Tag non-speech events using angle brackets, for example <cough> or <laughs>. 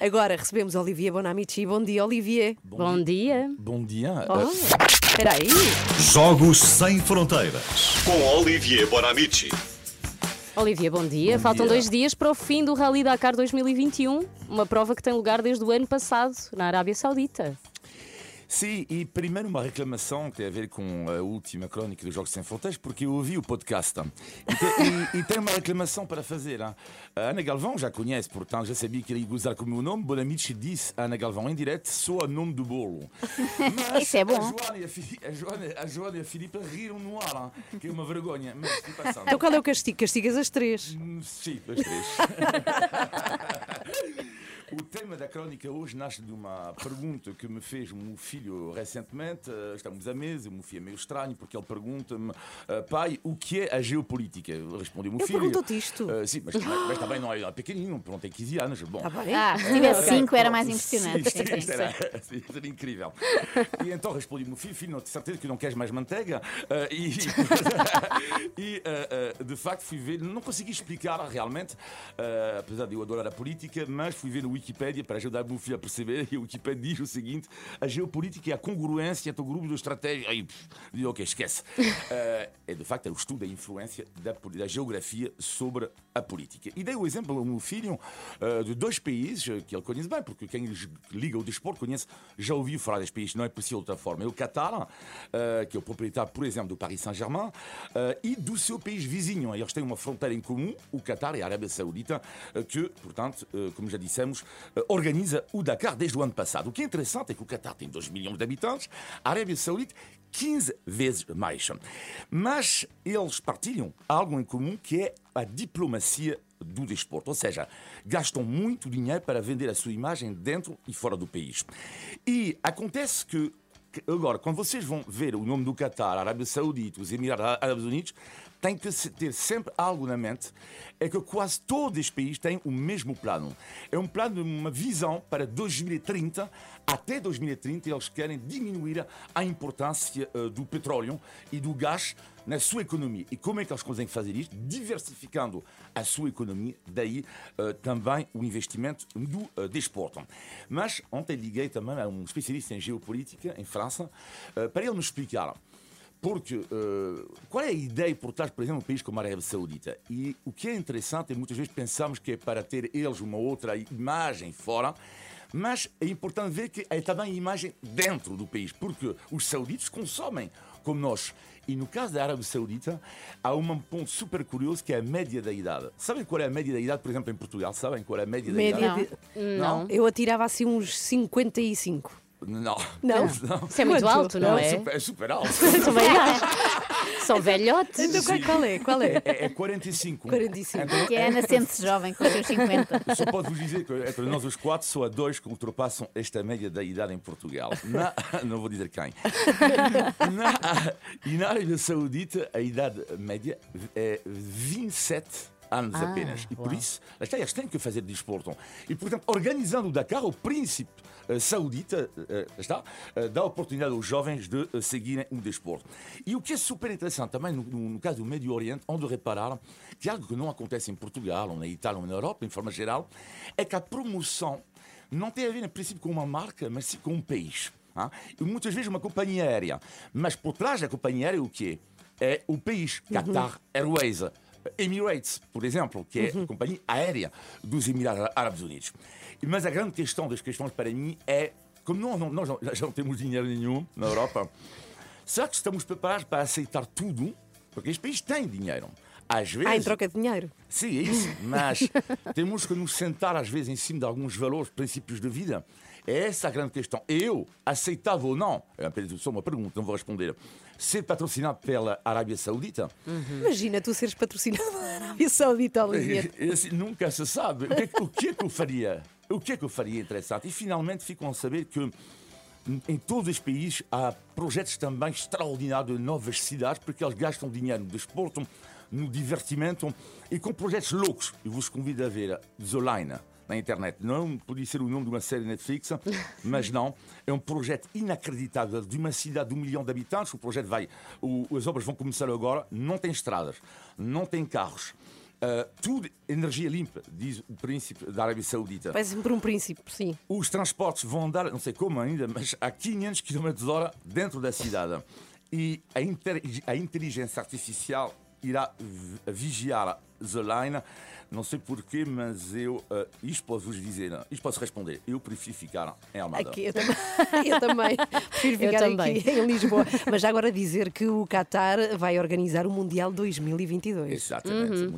Agora recebemos Olivier Bonamici. Bom dia, Olivier. Bom dia. Bom dia. Oh, espera aí. Jogos Sem Fronteiras. Com Olivier Bonamici. Olivia, bom dia. Bom Faltam dia. dois dias para o fim do Rally Dakar 2021, uma prova que tem lugar desde o ano passado, na Arábia Saudita. Sim, e primeiro uma reclamação que tem a ver com a última crónica dos Jogos Sem Fronteiras, porque eu ouvi o podcast e, te- e- e tenho uma reclamação para fazer. hein. A Ana Galvão já conhece, portanto já sabia que ele ia gozar com o meu nome. Bonamici disse a Ana Galvão em direto, sou a nome do bolo. <laughs> Mas Isso é bom. A Joana e a, a Joana, a Joana e a Filipe riram no ar, hein, que é uma vergonha. Mas. Então qual é o castigo? Castigas as três. Hum, Sim, as três. <laughs> O tema da crónica hoje nasce de uma pergunta que me fez o meu filho recentemente. Eh, Estamos à mesa, o meu filho é meio estranho porque ele pergunta-me, eh, pai, o que é a geopolítica? Eu respondi ao meu filho. perguntou-te isto? Eh, sim, mas, mas também não é pequenino, não tem 15 anos. Bom, Está bem? Ah, se tivesse Ok, 5 era pronto. mais impressionante. Sim, Sim, era, <laughs> sim, era incrível. E então respondi ao meu filho, filho, não tenho certeza que não queres mais manteiga? Eh, e <laughs> e, eh, de facto fui ver, não consegui explicar realmente, apesar de eu adorar a política, mas fui ver no Wikipédia para ajudar o meu filho a perceber. E o Wikipédia diz o seguinte: a geopolítica é a congruência entre o grupo de estratégia. Aí, digo, ok, esquece. <laughs> Eh, é de facto é o estudo da influência da, da geografia sobre a política. E dei o exemplo ao meu filho eh, de dois países eh, que ele conhece bem, porque quem liga o desporto conhece, já ouviu falar destes países, não é possível de outra forma. É o Qatar, eh, que é o proprietário, por exemplo, do Paris Saint-Germain, e do seu país vizinho. Eles têm uma fronteira em comum, o Qatar e a Arábia Saudita, que, portanto, como já dissemos, organiza o Dakar desde o ano passado. O que é interessante é que o Qatar tem 2 milhões de habitantes, a Arábia Saudita 15 vezes mais. Mas eles partilham algo em comum que é a diplomacia do desporto, ou seja, gastam muito dinheiro para vender a sua imagem dentro e fora do país. E acontece que agora, quando vocês vão ver o nome do Qatar, Arábia Saudita, os Emirados Árabes Unidos, tem que ter sempre algo na mente, é que quase todos os países têm o mesmo plano. É um plano, uma visão para 2030. Até 2030 eles querem diminuir a importância eh, do petróleo e do gás na sua economia. E como é que eles conseguem fazer isto? Diversificando a sua economia, daí eh, também o investimento do eh, desporto. Mas ontem liguei também a um especialista em geopolítica em França eh, para ele me explicar. Porque eh, qual é a ideia por trás, por exemplo, de um país como a Arábia Saudita? E o que é interessante é muitas vezes pensamos que é para ter eles uma outra imagem fora, mas é importante ver que é também a imagem dentro do país, porque os sauditos consomem como nós. E no caso da Arábia Saudita, há um ponto super curioso que é a média da idade. Sabem qual é a média da idade, por exemplo, em Portugal? Sabem qual é a média, da Média idade? de- Não. Eu atirava assim uns 55. Não. Não. Isso é muito Quanto? alto, não, é? É super <laughs> alto. Também acho. São velhotes. Então qual, qual é? Qual é? É, é 45. 45. Então, Que é a nascente jovem com os seus 50. Eu só posso vos dizer que entre nós os quatro só há dois que ultrapassam esta média da idade em Portugal. Na- <laughs> não vou dizer quem. Na- e na Arábia Saudita a idade média é 27 anos Ah, apenas. E por uau. isso, está, eles têm que fazer desporto. E, portanto, organizando o Dakar, o príncipe eh, saudita lá está, eh, dá oportunidade aos jovens de seguirem o desporto. E o que é super interessante também no, no- caso do Médio Oriente, onde repararam que algo que não acontece em Portugal, ou na Itália, ou na Europa, em forma geral, é que a promoção não tem a ver, em princípio, com uma marca, mas sim com um país. ah? E muitas vezes uma companhia aérea. Mas por trás da companhia aérea, o quê? É o país, Qatar Airways. Emirates, por exemplo, que é a companhia aérea dos Emirados Árabes Unidos. Mas a grande questão das questões para mim é, como nós, não- nós não- já não temos dinheiro nenhum na Europa, será que estamos preparados para aceitar tudo? Porque este país tem dinheiro. Às vezes, Ah, em troca de dinheiro. Sim, é isso. Mas <laughs> temos que nos sentar, às vezes, em cima de alguns valores, princípios de vida. É essa a grande questão. Eu aceitava ou não, é apenas só uma pergunta, não vou responder, ser patrocinado pela Arábia Saudita? Imagina tu seres patrocinado pela Arábia Saudita, Olivier. <laughs> É assim, nunca se sabe. O que, é, que- o que é que eu faria? O que é que eu faria interessante? E finalmente ficam a saber que em todos os países há projetos também extraordinários de novas cidades, porque eles gastam dinheiro no desporto, no divertimento e com projetos loucos. Eu vos convido a ver Zolaina na internet. Não podia ser o nome de uma série Netflix, <laughs> mas não. É um projeto inacreditável de uma cidade de um milhão de habitantes. O projeto vai. o- as obras vão começar agora. Não tem estradas, não tem carros. Uh, tudo energia limpa, diz o príncipe da Arábia Saudita. Vai sempre um príncipe, sim. Os transportes vão andar, não sei como ainda, mas a 500 km hora dentro da cidade. E a, a inteligência artificial irá vi- vigiar a line. Não sei porquê, mas eu. Uh, isto posso vos dizer, isto posso responder. Eu prefiro ficar em Almada. Aqui, eu também. <laughs> eu também. Prefiro Eu ficar também. aqui em Lisboa. Mas já agora dizer que o Qatar vai organizar o Mundial 2022. Exatamente.